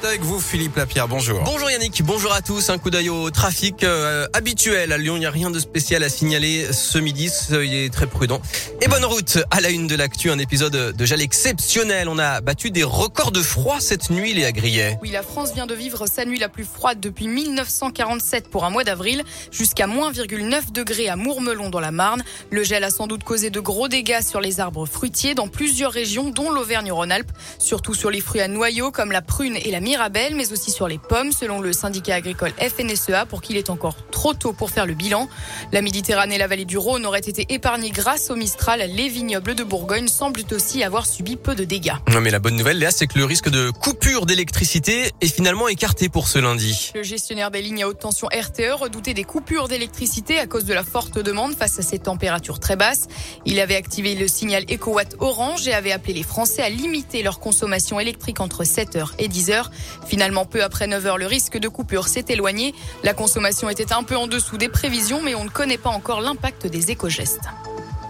C'est avec vous Philippe Lapierre, bonjour. Bonjour Yannick, bonjour à tous. Un coup d'œil au trafic euh, habituel à Lyon. Il n'y a rien de spécial à signaler ce midi. Soyez très prudent. Et bonne route à la une de l'actu. Un épisode de gel exceptionnel. On a battu des records de froid cette nuit, les Grillet. Oui, la France vient de vivre sa nuit la plus froide depuis 1947 pour un mois d'avril, jusqu'à moins 9 degrés à Mourmelon dans la Marne. Le gel a sans doute causé de gros dégâts sur les arbres fruitiers dans plusieurs régions, dont l'Auvergne-Rhône-Alpes, surtout sur les fruits à noyaux comme la prune et la Mirabelle, mais aussi sur les pommes, selon le syndicat agricole FNSEA, pour qu'il est encore trop tôt pour faire le bilan. La Méditerranée et la vallée du Rhône auraient été épargnées grâce au Mistral. Les vignobles de Bourgogne semblent aussi avoir subi peu de dégâts. Non, mais la bonne nouvelle, Léa, c'est que le risque de coupure d'électricité est finalement écarté pour ce lundi. Le gestionnaire des lignes à haute tension RTE redoutait des coupures d'électricité à cause de la forte demande face à ces températures très basses. Il avait activé le signal EcoWatt orange et avait appelé les Français à limiter leur consommation électrique entre 7h et 10h. Finalement, peu après 9 heures, le risque de coupure s'est éloigné. La consommation était un peu en dessous des prévisions, mais on ne connaît pas encore l'impact des éco-gestes.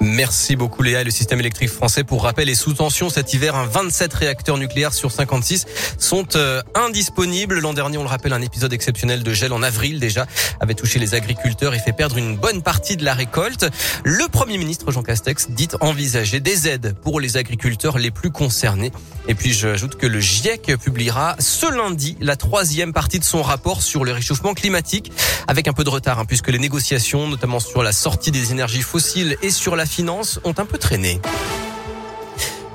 Merci beaucoup Léa. Le système électrique français, pour rappel, est sous tension cet hiver. Un 27 réacteurs nucléaires sur 56 sont euh, indisponibles. L'an dernier, on le rappelle, un épisode exceptionnel de gel en avril déjà avait touché les agriculteurs et fait perdre une bonne partie de la récolte. Le Premier ministre Jean Castex dit envisager des aides pour les agriculteurs les plus concernés. Et puis j'ajoute que le GIEC publiera ce lundi la troisième partie de son rapport sur le réchauffement climatique, avec un peu de retard, hein, puisque les négociations, notamment sur la sortie des énergies fossiles et sur la finances ont un peu traîné.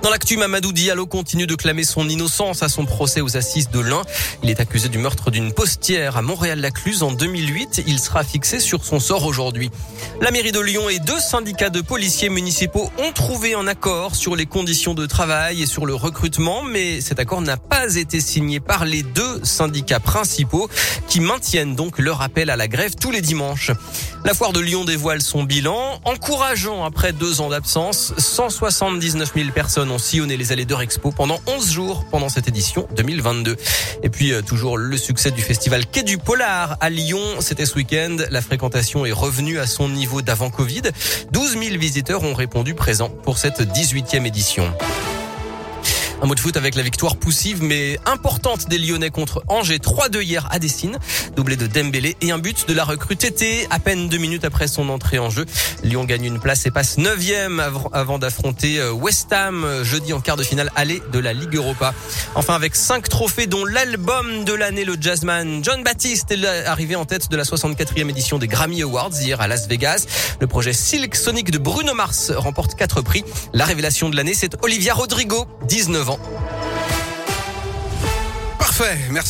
Dans l'actu, Mamadou Diallo continue de clamer son innocence à son procès aux assises de l'Ain. Il est accusé du meurtre d'une postière à Montréal-Lacluse en 2008. Il sera fixé sur son sort aujourd'hui. La mairie de Lyon et deux syndicats de policiers municipaux ont trouvé un accord sur les conditions de travail et sur le recrutement, mais cet accord n'a pas été signé par les deux syndicats principaux qui maintiennent donc leur appel à la grève tous les dimanches. La foire de Lyon dévoile son bilan, encourageant après deux ans d'absence. 179 000 personnes ont les allées d'Eurexpo pendant 11 jours pendant cette édition 2022. Et puis euh, toujours le succès du festival Quai du Polar à Lyon. C'était ce week-end. La fréquentation est revenue à son niveau d'avant Covid. 12 000 visiteurs ont répondu présents pour cette 18e édition. Un mot de foot avec la victoire poussive mais importante des Lyonnais contre Angers. 3-2 hier à Dessine, doublé de Dembélé et un but de la recrue Tété à peine deux minutes après son entrée en jeu. Lyon gagne une place et passe 9e avant d'affronter euh, West Ham euh, jeudi en quart de finale aller de la Ligue Europa. Enfin avec cinq trophées dont l'album de l'année, le jazzman John Baptiste est arrivé en tête de la 64e édition des Grammy Awards hier à Las Vegas. Le projet Silk Sonic de Bruno Mars remporte quatre prix. La révélation de l'année, c'est Olivia Rodrigo, 19 ans. Parfait, merci.